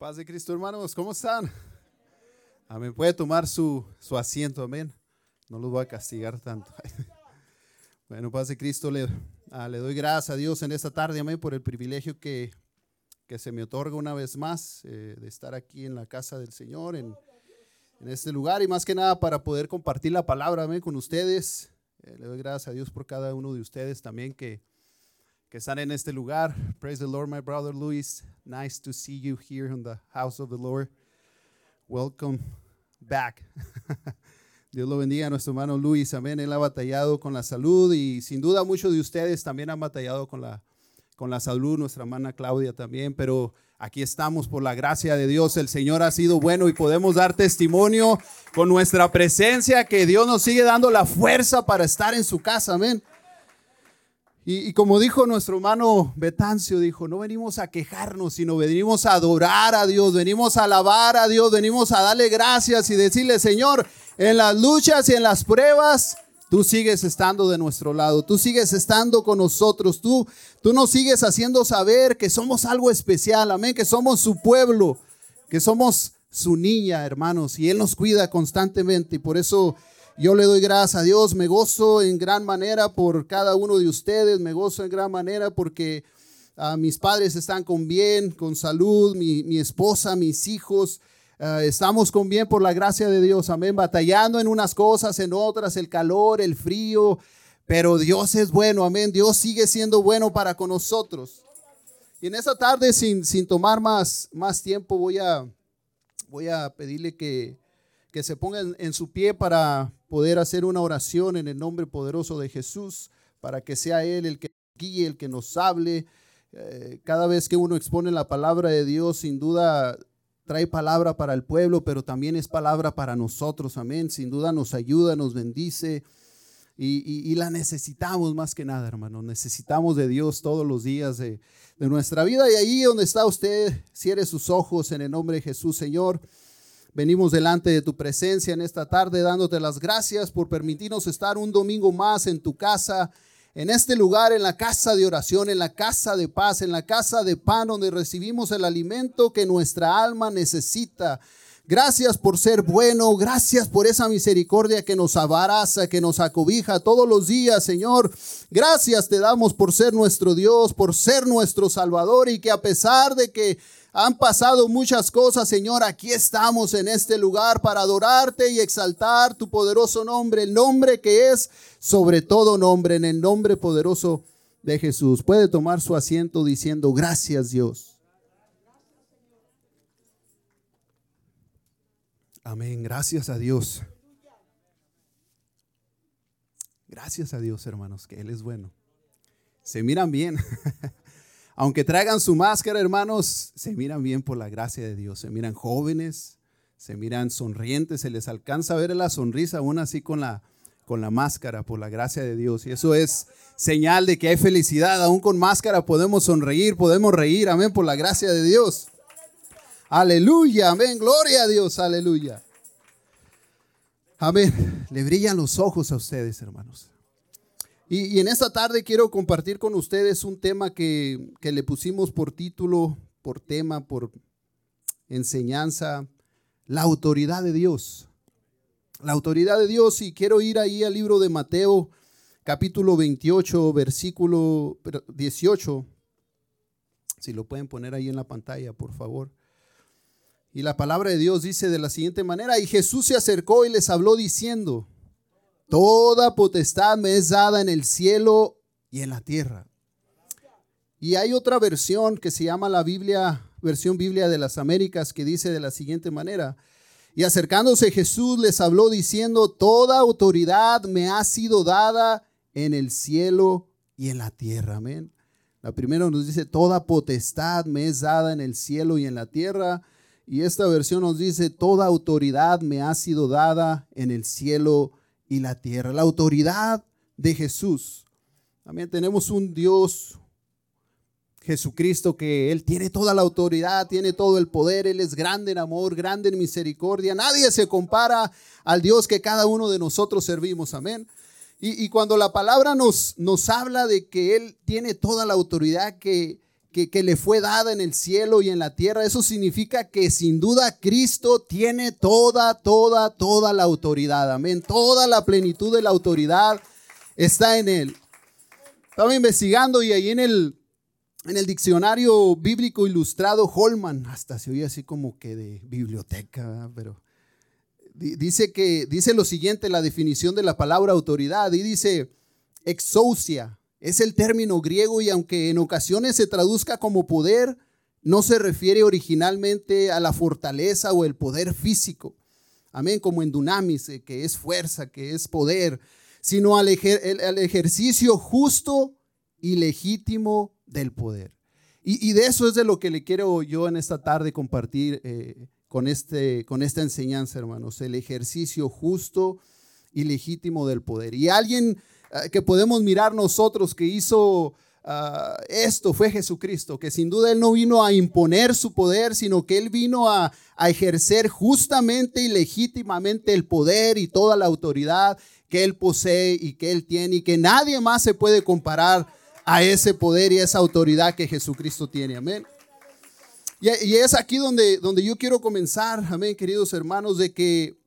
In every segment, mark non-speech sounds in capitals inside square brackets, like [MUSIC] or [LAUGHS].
Paz de Cristo, hermanos, ¿cómo están? Amén. Puede tomar su, su asiento, amén. No los voy a castigar tanto. [LAUGHS] Bueno, paz de Cristo, le, ah, le doy gracias a Dios en esta tarde, amén, por el privilegio que, que se me otorga una vez más eh, de estar aquí en la casa del Señor, en, en, este lugar, y más que nada para poder compartir la palabra, amén, con ustedes. Eh, le doy gracias a Dios por cada uno de ustedes también que, que están en este lugar. Praise the Lord, my brother Luis. Nice to see you here in the house of the Lord. Welcome back. [LAUGHS] Dios lo bendiga a nuestro hermano Luis. Amén. Él ha batallado con la salud y sin duda muchos de ustedes también han batallado con la, con la salud. Nuestra hermana Claudia también. Pero aquí estamos por la gracia de Dios. El Señor ha sido bueno y podemos dar testimonio con nuestra presencia que Dios nos sigue dando la fuerza para estar en su casa. Amén. Y, como dijo nuestro hermano Betancio, dijo, no venimos a quejarnos, sino venimos a adorar a Dios, venimos a alabar a Dios, venimos a darle gracias y decirle, Señor, en las luchas y en las pruebas, tú sigues estando de nuestro lado, tú sigues estando con nosotros, tú, tú nos sigues haciendo saber que somos algo especial, amén, que somos su pueblo, que somos su niña, hermanos, y Él nos cuida constantemente y por eso... Yo le doy gracias a Dios, me gozo en gran manera por cada uno de ustedes, me gozo en gran manera porque uh, mis padres están con bien, con salud, mi, esposa, mis hijos, uh, estamos con bien por la gracia de Dios, amén, batallando en unas cosas, en otras, el calor, el frío, pero Dios es bueno, amén, Dios sigue siendo bueno para con nosotros. Y en esta tarde, sin, sin tomar más, más tiempo, voy a, voy a pedirle que, que se ponga en, su pie para poder hacer una oración en el nombre poderoso de Jesús, para que sea Él el que guíe, el que nos hable. Eh, cada vez que uno expone la palabra de Dios, sin duda trae palabra para el pueblo, pero también es palabra para nosotros, amén. Sin duda nos ayuda, nos bendice. Y, la necesitamos más que nada, hermano. Necesitamos de Dios todos los días de, de nuestra vida. Y ahí donde está usted, cierre sus ojos en el nombre de Jesús, Señor. Venimos delante de tu presencia en esta tarde dándote las gracias por permitirnos estar un domingo más en tu casa, en este lugar, en la casa de oración, en la casa de paz, en la casa de pan donde recibimos el alimento que nuestra alma necesita. Gracias por ser bueno, gracias por esa misericordia que nos abaraza, que nos acobija todos los días, Señor. Gracias te damos por ser nuestro Dios, por ser nuestro Salvador y que a pesar de que han pasado muchas cosas, Señor. Aquí estamos en este lugar para adorarte y exaltar tu poderoso nombre, el nombre que es sobre todo nombre, en el nombre poderoso de Jesús. Puede tomar su asiento diciendo, gracias Dios. Amén, gracias a Dios. Gracias a Dios, hermanos, que Él es bueno. Se miran bien. [LAUGHS] Aunque traigan su máscara, hermanos, se miran bien por la gracia de Dios. Se miran jóvenes, se miran sonrientes, se les alcanza a ver la sonrisa aún así con la, con la máscara, por la gracia de Dios. Y eso es señal de que hay felicidad. Aún con máscara podemos sonreír, podemos reír. Amén, por la gracia de Dios. Aleluya, amén. Gloria a Dios, aleluya. Amén. Le brillan los ojos a ustedes, hermanos. Y, en esta tarde quiero compartir con ustedes un tema que, que, le pusimos por título, por tema, por enseñanza, la autoridad de Dios. La autoridad de Dios y quiero ir ahí al libro de Mateo, capítulo 28, versículo 18. Si lo pueden poner ahí en la pantalla, por favor. Y la palabra de Dios dice de la siguiente manera, y Jesús se acercó y les habló diciendo, Toda potestad me es dada en el cielo y en la tierra. Y hay otra versión que se llama la Biblia, versión Biblia de las Américas, que dice de la siguiente manera. Y acercándose Jesús les habló diciendo, toda autoridad me ha sido dada en el cielo y en la tierra. Amén. La primera nos dice, toda potestad me es dada en el cielo y en la tierra. Y esta versión nos dice, toda autoridad me ha sido dada en el cielo y la tierra. La autoridad de Jesús. También tenemos un Dios, Jesucristo, que Él tiene toda la autoridad, tiene todo el poder, Él es grande en amor, grande en misericordia. Nadie se compara al Dios que cada uno de nosotros servimos. Amén. Y, y cuando la palabra nos, nos habla de que Él tiene toda la autoridad, que, que, le fue dada en el cielo y en la tierra, eso significa que sin duda Cristo tiene toda, toda, toda la autoridad. Amén. Toda la plenitud de la autoridad está en Él. Estaba investigando y ahí en el, en el diccionario bíblico ilustrado Holman, hasta se oye así como que de biblioteca, pero dice que dice lo siguiente la definición de la palabra autoridad y dice exousia es el término griego y aunque en ocasiones se traduzca como poder, no se refiere originalmente a la fortaleza o el poder físico. Amén, como en dunamis, eh, que es fuerza, que es poder, sino al, ejercicio justo y legítimo del poder. Y, de eso es de lo que le quiero yo en esta tarde compartir eh, con, este, con esta enseñanza, hermanos, el ejercicio justo y legítimo del poder. Y alguien que podemos mirar nosotros que hizo ah, esto fue Jesucristo, que sin duda Él no vino a imponer su poder, sino que Él vino a, a ejercer justamente y legítimamente el poder y toda la autoridad que Él posee y que Él tiene y que nadie más se puede comparar a ese poder y esa autoridad que Jesucristo tiene. Amén. Y, y es aquí donde, donde yo quiero comenzar, amén, queridos hermanos, de que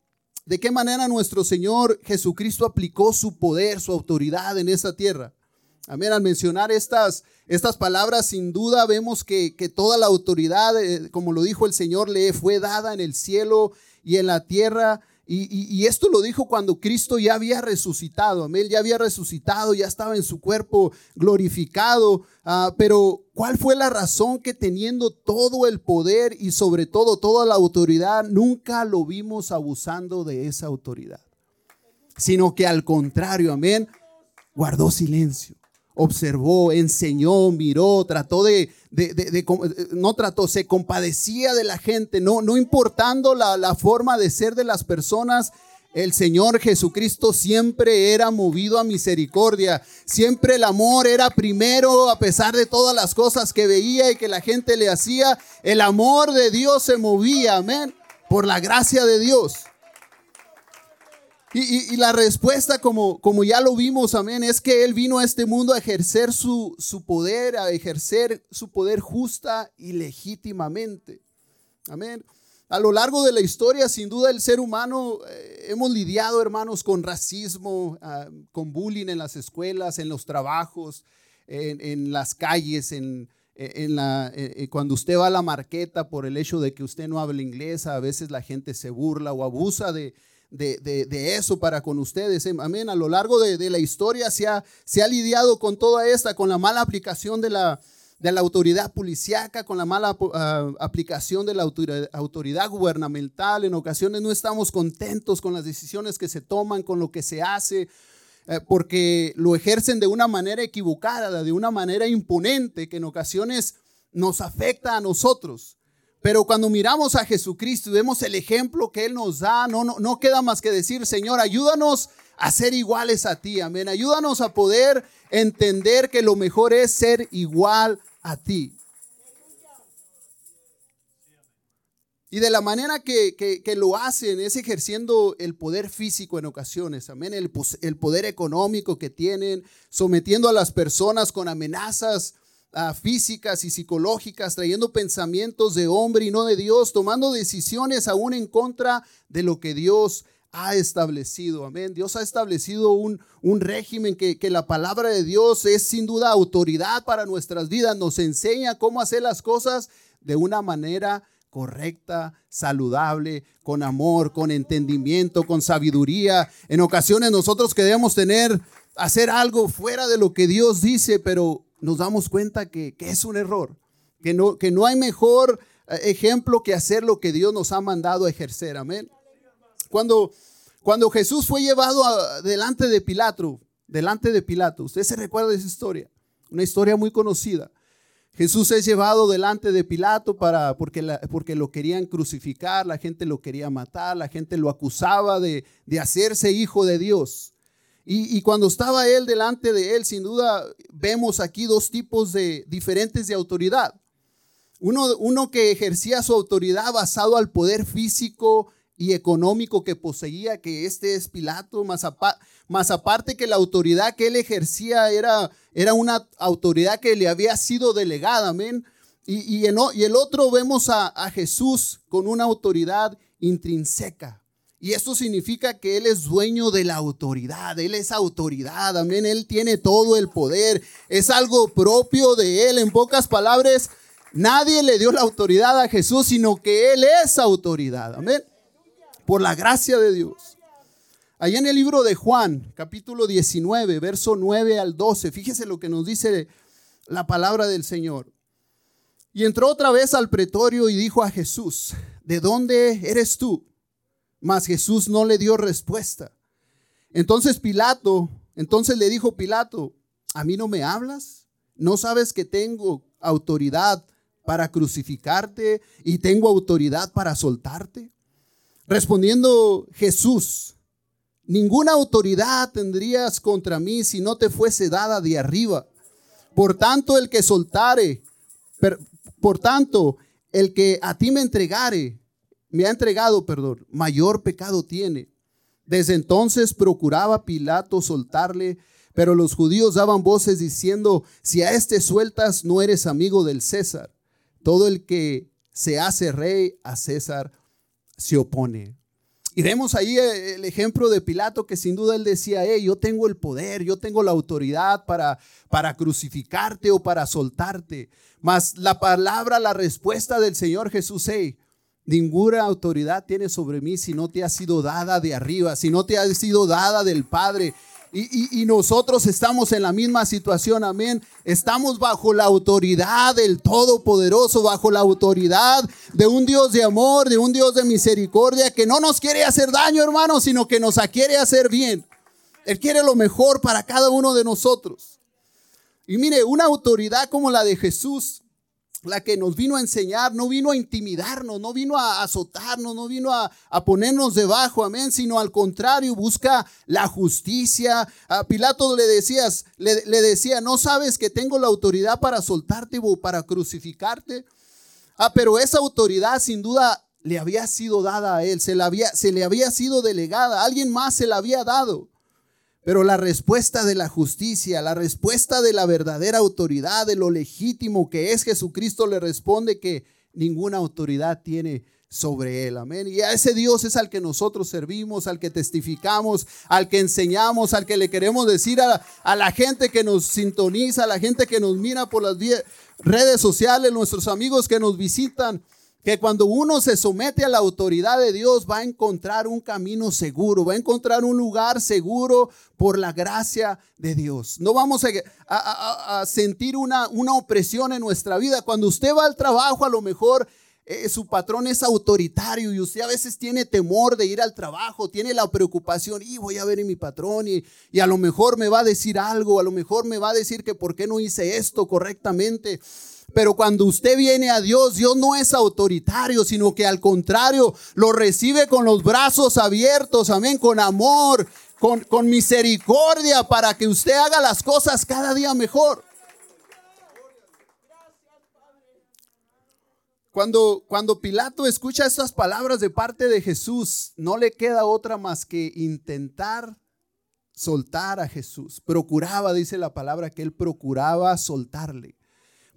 de qué manera nuestro Señor Jesucristo aplicó su poder, su autoridad en esta tierra. Amén. Al mencionar estas, estas palabras, sin duda vemos que, que toda la autoridad, eh, como lo dijo el Señor, le fue dada en el cielo y en la tierra. Y, esto lo dijo cuando Cristo ya había resucitado. Amén. Ya había resucitado, ya estaba en su cuerpo glorificado. Ah, pero, ¿cuál fue la razón que teniendo todo el poder y sobre todo toda la autoridad, nunca lo vimos abusando de esa autoridad? Sino que al contrario, amén, guardó silencio observó, enseñó, miró, trató de, no trató, se compadecía de la gente, no, no importando la, la forma de ser de las personas, el Señor Jesucristo siempre era movido a misericordia. Siempre el amor era primero, a pesar de todas las cosas que veía y que la gente le hacía. El amor de Dios se movía, amén, por la gracia de Dios. Y, la respuesta, como, como ya lo vimos, amén, es que Él vino a este mundo a ejercer su, su poder, a ejercer su poder justa y legítimamente. Amén. A lo largo de la historia, sin duda, el ser humano eh, hemos lidiado, hermanos, con racismo, ah, con bullying en las escuelas, en los trabajos, en, las calles, en, en la, eh, eh, cuando usted va a la marqueta por el hecho de que usted no habla inglés, a veces la gente se burla o abusa de, de, eso para con ustedes. Eh, amén. A lo largo de, la historia se ha, se ha, lidiado con toda esta, con la mala aplicación de la, de la autoridad policíaca, con la mala ah, aplicación de la autoridad, gubernamental. En ocasiones no estamos contentos con las decisiones que se toman, con lo que se hace. Eh, porque lo ejercen de una manera equivocada, de una manera imponente, que en ocasiones nos afecta a nosotros. Pero cuando miramos a Jesucristo y vemos el ejemplo que Él nos da, no, no, no queda más que decir, Señor, ayúdanos a ser iguales a ti, amén. Ayúdanos a poder entender que lo mejor es ser igual a ti. Y de la manera que, que, lo hacen es ejerciendo el poder físico en ocasiones, amén, el, el poder económico que tienen, sometiendo a las personas con amenazas físicas y psicológicas, trayendo pensamientos de hombre y no de Dios, tomando decisiones aún en contra de lo que Dios ha establecido. Amén. Dios ha establecido un, un régimen que, que, la palabra de Dios es sin duda autoridad para nuestras vidas. Nos enseña cómo hacer las cosas de una manera correcta, saludable, con amor, con entendimiento, con sabiduría. En ocasiones nosotros queremos tener, hacer algo fuera de lo que Dios dice, pero nos damos cuenta que, es un error, que no, que no hay mejor eh, ejemplo que hacer lo que Dios nos ha mandado a ejercer. Amén. Cuando, cuando Jesús fue llevado delante de Pilato, delante de Pilato, usted se recuerda de esa historia, una historia muy conocida. Jesús es llevado delante de Pilato para, porque, porque lo querían crucificar, la gente lo quería matar, la gente lo acusaba de, de hacerse hijo de Dios. Y, cuando estaba él delante de él, sin duda vemos aquí dos tipos de diferentes de autoridad. Uno, uno que ejercía su autoridad basado al poder físico y económico que poseía, que este es Pilato, más, más aparte que la autoridad que él ejercía era, era una autoridad que le había sido delegada, amén. Y, el otro vemos a Jesús con una autoridad intrínseca. Y esto significa que Él es dueño de la autoridad, Él es autoridad, amén, Él tiene todo el poder, es algo propio de Él. En pocas palabras, nadie le dio la autoridad a Jesús, sino que Él es autoridad, amén, por la gracia de Dios. Allá en el libro de Juan, capítulo 19, verso 9 al 12, fíjese lo que nos dice la palabra del Señor. Y entró otra vez al pretorio y dijo a Jesús, ¿de dónde eres tú? Mas Jesús no le dio respuesta. Entonces Pilato, entonces le dijo Pilato, ¿a mí no me hablas? ¿No sabes que tengo autoridad para crucificarte y tengo autoridad para soltarte? Respondiendo Jesús, ninguna autoridad tendrías contra mí si no te fuese dada de arriba. Por tanto, el que soltare, por tanto, el que a ti me entregare, me ha entregado, perdón, mayor pecado tiene. Desde entonces procuraba Pilato soltarle, pero los judíos daban voces diciendo, si a este sueltas no eres amigo del César. Todo el que se hace rey a César se opone. Y vemos ahí el ejemplo de Pilato que sin duda él decía, hey, yo tengo el poder, yo tengo la autoridad para, para crucificarte o para soltarte. Mas la palabra, la respuesta del Señor Jesús, hey, Ninguna autoridad tiene sobre mí si no te ha sido dada de arriba, si no te ha sido dada del Padre. Y, nosotros estamos en la misma situación, amén. Estamos bajo la autoridad del Todopoderoso, bajo la autoridad de un Dios de amor, de un Dios de misericordia, que no nos quiere hacer daño, hermano, sino que nos quiere hacer bien. Él quiere lo mejor para cada uno de nosotros. Y mire, una autoridad como la de Jesús la que nos vino a enseñar, no vino a intimidarnos, no vino a azotarnos, no vino a, ponernos debajo, amén, sino al contrario, busca la justicia. A Pilato le decías, le, decía, no sabes que tengo la autoridad para soltarte o para crucificarte. Ah, pero esa autoridad sin duda le había sido dada a él, se, le había, se le había sido delegada, alguien más se la había dado. Pero la respuesta de la justicia, la respuesta de la verdadera autoridad, de lo legítimo que es Jesucristo, le responde que ninguna autoridad tiene sobre él. Amén. Y a ese Dios es al que nosotros servimos, al que testificamos, al que enseñamos, al que le queremos decir a, a la gente que nos sintoniza, a la gente que nos mira por las redes sociales, nuestros amigos que nos visitan que cuando uno se somete a la autoridad de Dios va a encontrar un camino seguro, va a encontrar un lugar seguro por la gracia de Dios. No vamos a, sentir una, una, opresión en nuestra vida. Cuando usted va al trabajo, a lo mejor eh, su patrón es autoritario y usted a veces tiene temor de ir al trabajo, tiene la preocupación, y voy a ver a mi patrón y, y a lo mejor me va a decir algo, a lo mejor me va a decir que por qué no hice esto correctamente. Pero cuando usted viene a Dios, Dios no es autoritario, sino que al contrario, lo recibe con los brazos abiertos, amén, con amor, con, con misericordia, para que usted haga las cosas cada día mejor. Cuando, cuando Pilato escucha estas palabras de parte de Jesús, no le queda otra más que intentar soltar a Jesús. Procuraba, dice la palabra, que él procuraba soltarle.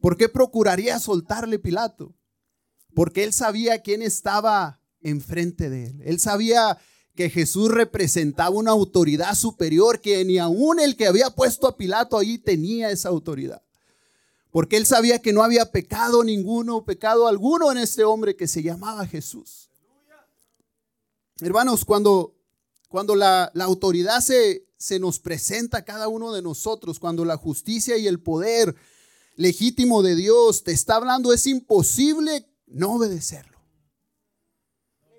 ¿Por qué procuraría soltarle Pilato? Porque él sabía quién estaba enfrente de él. Él sabía que Jesús representaba una autoridad superior que ni aún el que había puesto a Pilato ahí tenía esa autoridad. Porque él sabía que no había pecado ninguno, pecado alguno en este hombre que se llamaba Jesús. Hermanos, cuando, cuando la, la autoridad se, se nos presenta a cada uno de nosotros, cuando la justicia y el poder legítimo de Dios te está hablando, es imposible no obedecerlo.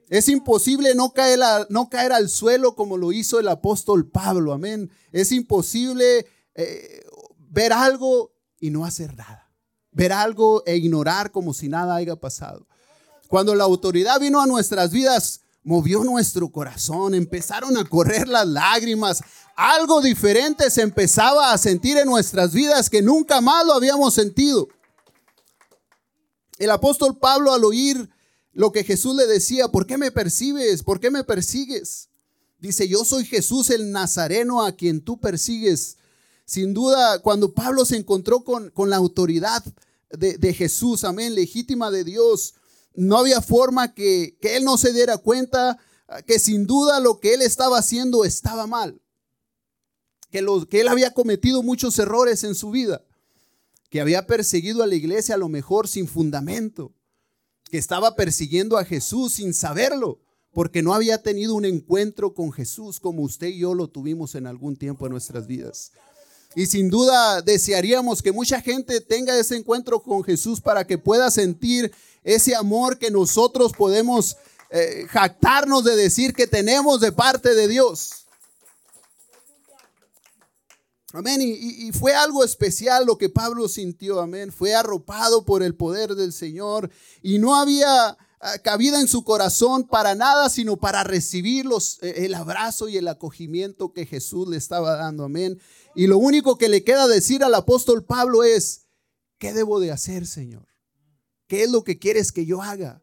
Es imposible no caer, no caer al suelo como lo hizo el apóstol Pablo, amén. Es imposible eh, ver algo y no hacer nada. Ver algo e ignorar como si nada haya pasado. Cuando la autoridad vino a nuestras vidas, movió nuestro corazón, empezaron a correr las lágrimas, algo diferente se empezaba a sentir en nuestras vidas que nunca más lo habíamos sentido. El apóstol Pablo al oír lo que Jesús le decía, ¿por qué me percibes? ¿Por qué me persigues? Dice, yo soy Jesús el Nazareno a quien tú persigues. Sin duda, cuando Pablo se encontró con, con la autoridad de, de, Jesús, amén, legítima de Dios, no había forma que, que él no se diera cuenta que sin duda lo que él estaba haciendo estaba mal. Que, que él había cometido muchos errores en su vida. Que había perseguido a la iglesia a lo mejor sin fundamento. Que estaba persiguiendo a Jesús sin saberlo porque no había tenido un encuentro con Jesús como usted y yo lo tuvimos en algún tiempo en nuestras vidas. Y sin duda desearíamos que mucha gente tenga ese encuentro con Jesús para que pueda sentir ese amor que nosotros podemos eh, jactarnos de decir que tenemos de parte de Dios. Amén. Y, fue algo especial lo que Pablo sintió. Amén. Fue arropado por el poder del Señor. Y no había Ah, cabida en su corazón para nada, sino para recibir eh, el abrazo y el acogimiento que Jesús le estaba dando. Amén. Y lo único que le queda decir al apóstol Pablo es, ¿qué debo de hacer, Señor? ¿Qué es lo que quieres que yo haga?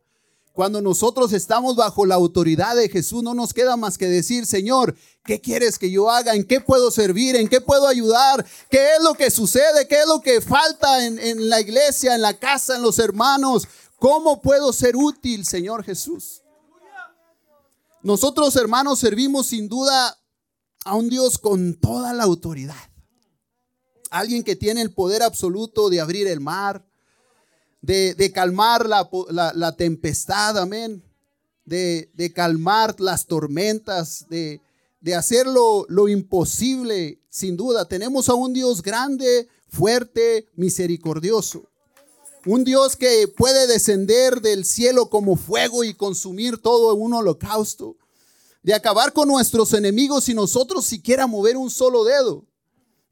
Cuando nosotros estamos bajo la autoridad de Jesús, no nos queda más que decir, Señor, ¿qué quieres que yo haga? ¿En qué puedo servir? ¿En qué puedo ayudar? ¿Qué es lo que sucede? ¿Qué es lo que falta en, en la iglesia, en la casa, en los hermanos? ¿Cómo puedo ser útil, Señor Jesús? Nosotros, hermanos, servimos sin duda a un Dios con toda la autoridad. Alguien que tiene el poder absoluto de abrir el mar, de, calmar la, tempestad, amén. De, calmar las tormentas, de, de hacer lo, lo imposible, sin duda. Tenemos a un Dios grande, fuerte, misericordioso. Un Dios que puede descender del cielo como fuego y consumir todo en un holocausto. De acabar con nuestros enemigos y nosotros siquiera mover un solo dedo.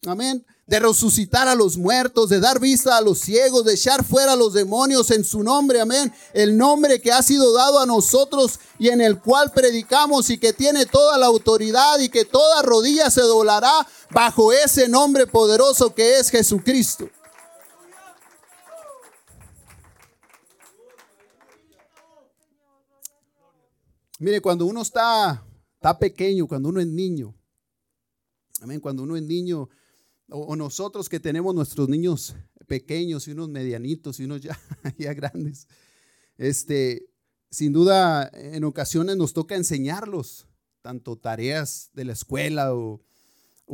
Amén. De resucitar a los muertos, de dar vista a los ciegos, de echar fuera a los demonios en su nombre. Amén. El nombre que ha sido dado a nosotros y en el cual predicamos y que tiene toda la autoridad y que toda rodilla se doblará bajo ese nombre poderoso que es Jesucristo. Mire, cuando uno está, está pequeño, cuando uno es niño, amén, cuando uno es niño, o, nosotros que tenemos nuestros niños pequeños y unos medianitos y unos ya, [LAUGHS] ya grandes, este, sin duda en ocasiones nos toca enseñarlos, tanto tareas de la escuela o,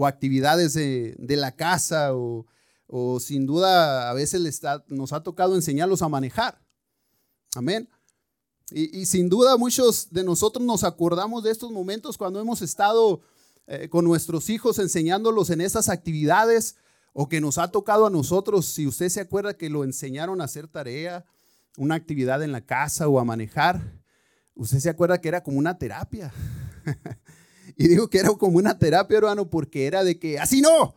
actividades de, la casa o, sin duda a veces nos ha tocado enseñarlos a manejar. Amén. Y, sin duda muchos de nosotros nos acordamos de estos momentos cuando hemos estado eh, con nuestros hijos enseñándolos en esas actividades o que nos ha tocado a nosotros, si usted se acuerda que lo enseñaron a hacer tarea, una actividad en la casa o a manejar, usted se acuerda que era como una terapia. [LAUGHS] y digo que era como una terapia, hermano, porque era de que, así no,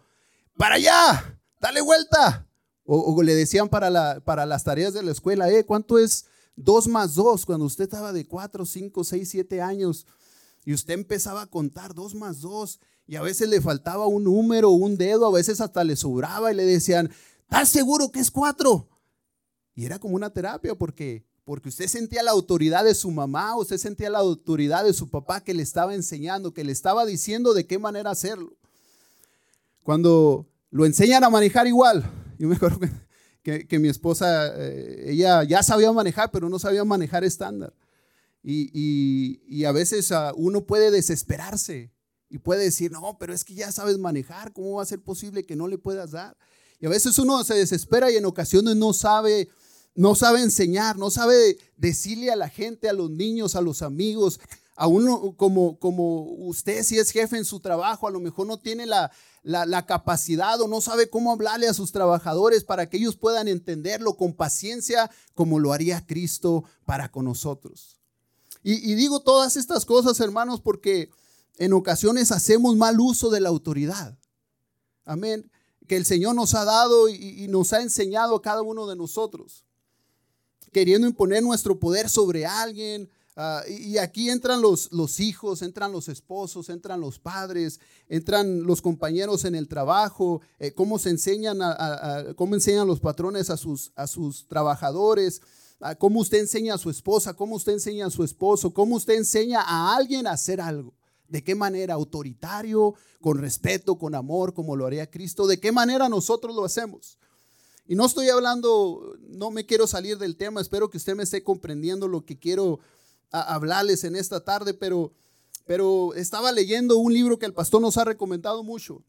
para allá, dale vuelta. O, le decían para, la, para las tareas de la escuela, eh, ¿cuánto es? Dos más dos, cuando usted estaba de cuatro, cinco, seis, siete años y usted empezaba a contar dos más dos y a veces le faltaba un número, un dedo, a veces hasta le sobraba y le decían, ¿estás seguro que es cuatro? Y era como una terapia porque, porque usted sentía la autoridad de su mamá, usted sentía la autoridad de su papá que le estaba enseñando, que le estaba diciendo de qué manera hacerlo. Cuando lo enseñan a manejar igual, yo me acuerdo que que, mi esposa, eh, ella ya sabía manejar, pero no sabía manejar estándar. Y, a veces ah, uno puede desesperarse y puede decir, no, pero es que ya sabes manejar, ¿cómo va a ser posible que no le puedas dar? Y a veces uno se desespera y en ocasiones no sabe, no sabe enseñar, no sabe decirle a la gente, a los niños, a los amigos, a uno como, como usted si es jefe en su trabajo, a lo mejor no tiene la, la, capacidad o no sabe cómo hablarle a sus trabajadores para que ellos puedan entenderlo con paciencia como lo haría Cristo para con nosotros. Y, digo todas estas cosas, hermanos, porque en ocasiones hacemos mal uso de la autoridad. Amén. Que el Señor nos ha dado y, nos ha enseñado a cada uno de nosotros. Queriendo imponer nuestro poder sobre alguien, Ah, y aquí entran los, los hijos, entran los esposos, entran los padres, entran los compañeros en el trabajo, eh, cómo se enseñan, a, cómo enseñan los patrones a sus, a sus trabajadores. Cómo usted enseña a su esposa, cómo usted enseña a su esposo, cómo usted enseña a alguien a hacer algo. ¿De qué manera? Autoritario, con respeto, con amor, como lo haría Cristo. ¿De qué manera nosotros lo hacemos? Y no estoy hablando, no me quiero salir del tema, espero que usted me esté comprendiendo lo que quiero hablarles en esta tarde, pero, pero estaba leyendo un libro que el pastor nos ha recomendado mucho,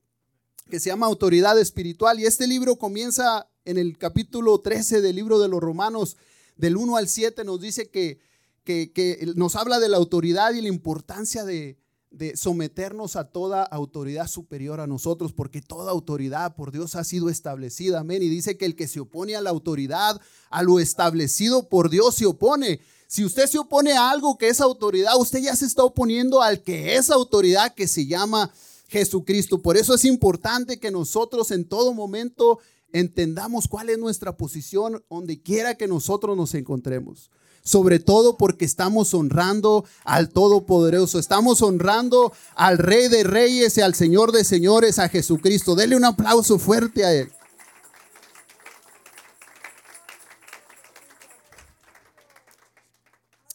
que se llama Autoridad Espiritual, y este libro comienza en el capítulo 13 del libro de los Romanos, del 1 al 7, nos dice que, que, nos habla de la autoridad y la importancia de, de someternos a toda autoridad superior a nosotros, porque toda autoridad por Dios ha sido establecida. Amén. Y dice que el que se opone a la autoridad, a lo establecido por Dios, se opone. Si usted se opone a algo que es autoridad, usted ya se está oponiendo al que es autoridad, que se llama Jesucristo. Por eso es importante que nosotros en todo momento entendamos cuál es nuestra posición donde quiera que nosotros nos encontremos sobre todo porque estamos honrando al Todopoderoso, estamos honrando al Rey de Reyes y al Señor de Señores, a Jesucristo. Dele un aplauso fuerte a Él.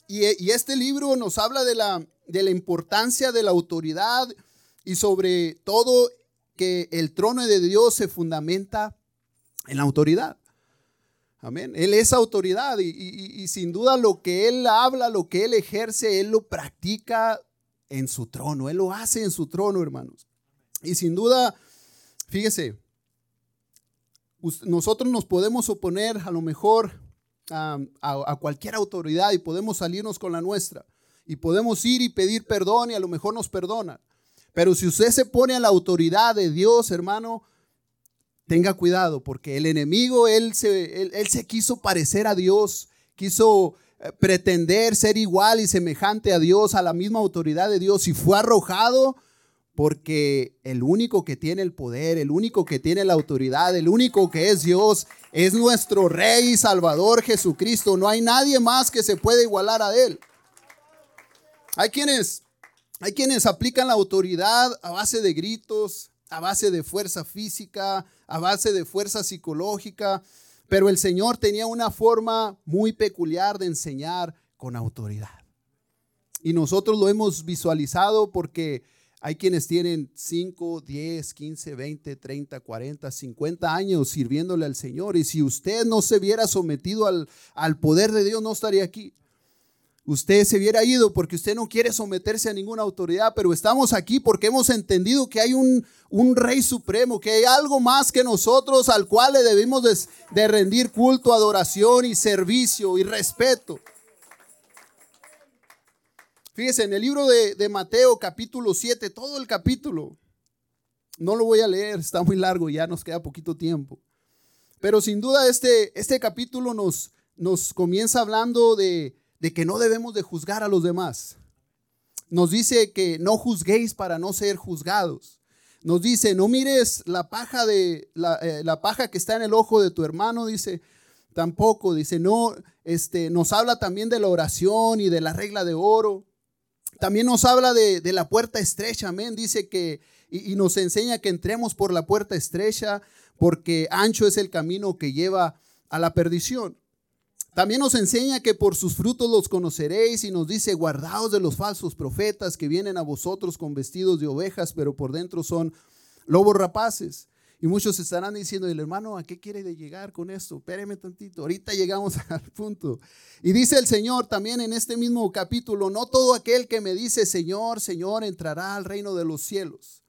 Y, este libro nos habla de la, de la importancia de la autoridad y sobre todo que el trono de Dios se fundamenta en la autoridad. Amén. Él es autoridad y, sin duda lo que Él habla, lo que Él ejerce, Él lo practica en su trono. Él lo hace en su trono, hermanos. Y sin duda, fíjese, nosotros nos podemos oponer a lo mejor a, a, cualquier autoridad y podemos salirnos con la nuestra. Y podemos ir y pedir perdón y a lo mejor nos perdonan. Pero si usted se pone a la autoridad de Dios, hermano, tenga cuidado, porque el enemigo, él se, él, se quiso parecer a Dios, quiso eh, pretender ser igual y semejante a Dios, a la misma autoridad de Dios, y fue arrojado porque el único que tiene el poder, el único que tiene la autoridad, el único que es Dios, es nuestro Rey y Salvador Jesucristo. No hay nadie más que se pueda igualar a Él. Hay quienes, hay quienes aplican la autoridad a base de gritos, a base de fuerza física, a base de fuerza psicológica, pero el Señor tenía una forma muy peculiar de enseñar con autoridad. Y nosotros lo hemos visualizado porque hay quienes tienen 5, 10, 15, 20, 30, 40, 50 años sirviéndole al Señor. Y si usted no se viera sometido al, al poder de Dios, no estaría aquí usted se hubiera ido porque usted no quiere someterse a ninguna autoridad, pero estamos aquí porque hemos entendido que hay un, un rey supremo, que hay algo más que nosotros al cual le debemos de, rendir culto, adoración y servicio y respeto. Fíjese, en el libro de, de Mateo capítulo 7, todo el capítulo, no lo voy a leer, está muy largo, ya nos queda poquito tiempo. Pero sin duda este, este capítulo nos, nos comienza hablando de, de que no debemos de juzgar a los demás. Nos dice que no juzguéis para no ser juzgados. Nos dice, no mires la paja de la, eh, paja que está en el ojo de tu hermano, dice, tampoco, dice, no, este, nos habla también de la oración y de la regla de oro. También nos habla de, la puerta estrecha, amén. Dice que, y nos enseña que entremos por la puerta estrecha, porque ancho es el camino que lleva a la perdición. También nos enseña que por sus frutos los conoceréis y nos dice, guardaos de los falsos profetas que vienen a vosotros con vestidos de ovejas, pero por dentro son lobos rapaces. Y muchos estarán diciendo, el hermano, ¿a qué quiere de llegar con esto? Espéreme tantito, ahorita llegamos [LAUGHS] al punto. Y dice el Señor también en este mismo capítulo, no todo aquel que me dice, Señor, Señor, entrará al reino de los cielos.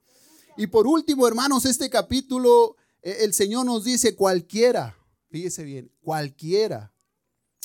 Y por último, hermanos, este capítulo, eh, el Señor nos dice, cualquiera, fíjese bien, cualquiera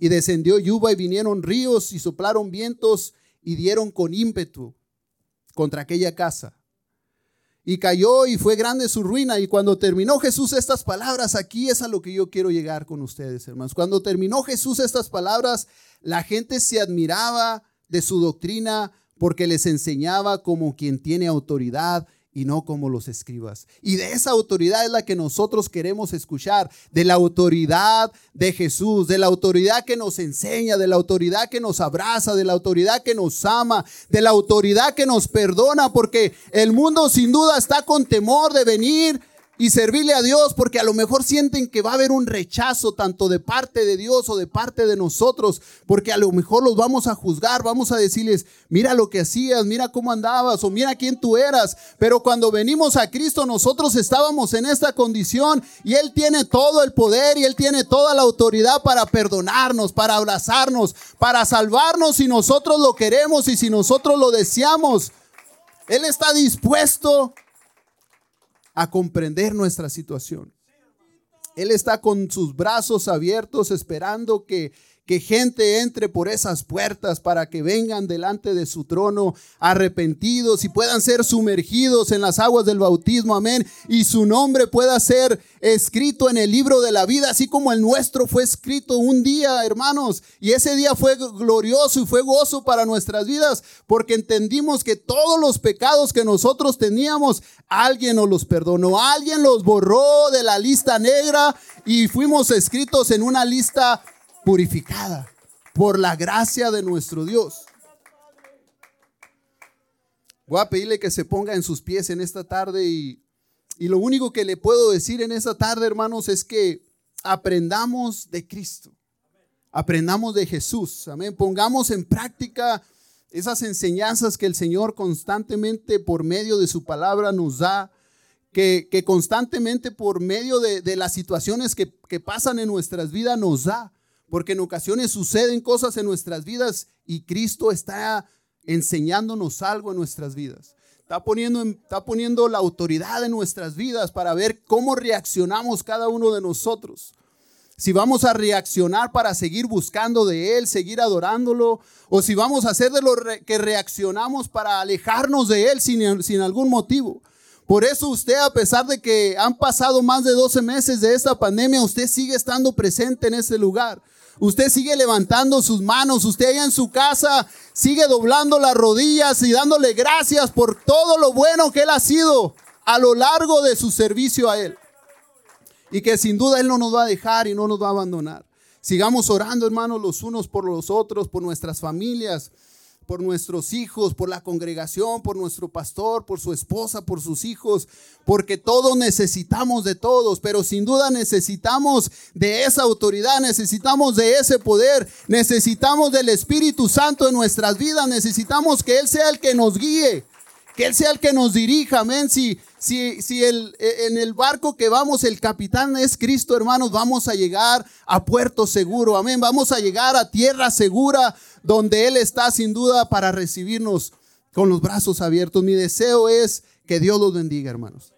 y descendió lluvia y vinieron ríos y soplaron vientos y dieron con ímpetu contra aquella casa. Y cayó y fue grande su ruina. Y cuando terminó Jesús estas palabras, aquí es a lo que yo quiero llegar con ustedes, hermanos. Cuando terminó Jesús estas palabras, la gente se admiraba de su doctrina porque les enseñaba como quien tiene autoridad y no como los escribas. Y de esa autoridad es la que nosotros queremos escuchar, de la autoridad de Jesús, de la autoridad que nos enseña, de la autoridad que nos abraza, de la autoridad que nos ama, de la autoridad que nos perdona, porque el mundo sin duda está con temor de venir y servirle a Dios porque a lo mejor sienten que va a haber un rechazo tanto de parte de Dios o de parte de nosotros, porque a lo mejor los vamos a juzgar, vamos a decirles, mira lo que hacías, mira cómo andabas o mira quién tú eras, pero cuando venimos a Cristo nosotros estábamos en esta condición y Él tiene todo el poder y Él tiene toda la autoridad para perdonarnos, para abrazarnos, para salvarnos si nosotros lo queremos y si nosotros lo deseamos. Él está dispuesto a comprender nuestra situación. Él está con sus brazos abiertos esperando que que gente entre por esas puertas para que vengan delante de su trono arrepentidos y puedan ser sumergidos en las aguas del bautismo, amén, y su nombre pueda ser escrito en el libro de la vida, así como el nuestro fue escrito un día, hermanos, y ese día fue glorioso y fue gozo para nuestras vidas, porque entendimos que todos los pecados que nosotros teníamos, alguien nos los perdonó, alguien los borró de la lista negra y fuimos escritos en una lista purificada por la gracia de nuestro Dios. Voy a pedirle que se ponga en sus pies en esta tarde y, y lo único que le puedo decir en esta tarde, hermanos, es que aprendamos de Cristo. Aprendamos de Jesús. Amén. Pongamos en práctica esas enseñanzas que el Señor constantemente por medio de su palabra nos da, que, constantemente por medio de, de las situaciones que, que, pasan en nuestras vidas nos da porque en ocasiones suceden cosas en nuestras vidas y Cristo está enseñándonos algo en nuestras vidas. Está poniendo, está poniendo la autoridad en nuestras vidas para ver cómo reaccionamos cada uno de nosotros. Si vamos a reaccionar para seguir buscando de Él, seguir adorándolo, o si vamos a hacer de lo que reaccionamos para alejarnos de Él sin, sin algún motivo. Por eso usted, a pesar de que han pasado más de 12 meses de esta pandemia, usted sigue estando presente en ese lugar. Usted sigue levantando sus manos, usted allá en su casa sigue doblando las rodillas y dándole gracias por todo lo bueno que Él ha sido a lo largo de su servicio a Él. Y que sin duda Él no nos va a dejar y no nos va a abandonar. Sigamos orando, hermanos, los unos por los otros, por nuestras familias por nuestros hijos, por la congregación, por nuestro pastor, por su esposa, por sus hijos, porque todos necesitamos de todos, pero sin duda necesitamos de esa autoridad, necesitamos de ese poder, necesitamos del Espíritu Santo en nuestras vidas, necesitamos que Él sea el que nos guíe, que Él sea el que nos dirija, amén. Si, si, si el, en el barco que vamos el capitán es Cristo, hermanos, vamos a llegar a puerto seguro, amén. Vamos a llegar a tierra segura, donde Él está sin duda para recibirnos con los brazos abiertos. Mi deseo es que Dios los bendiga, hermanos.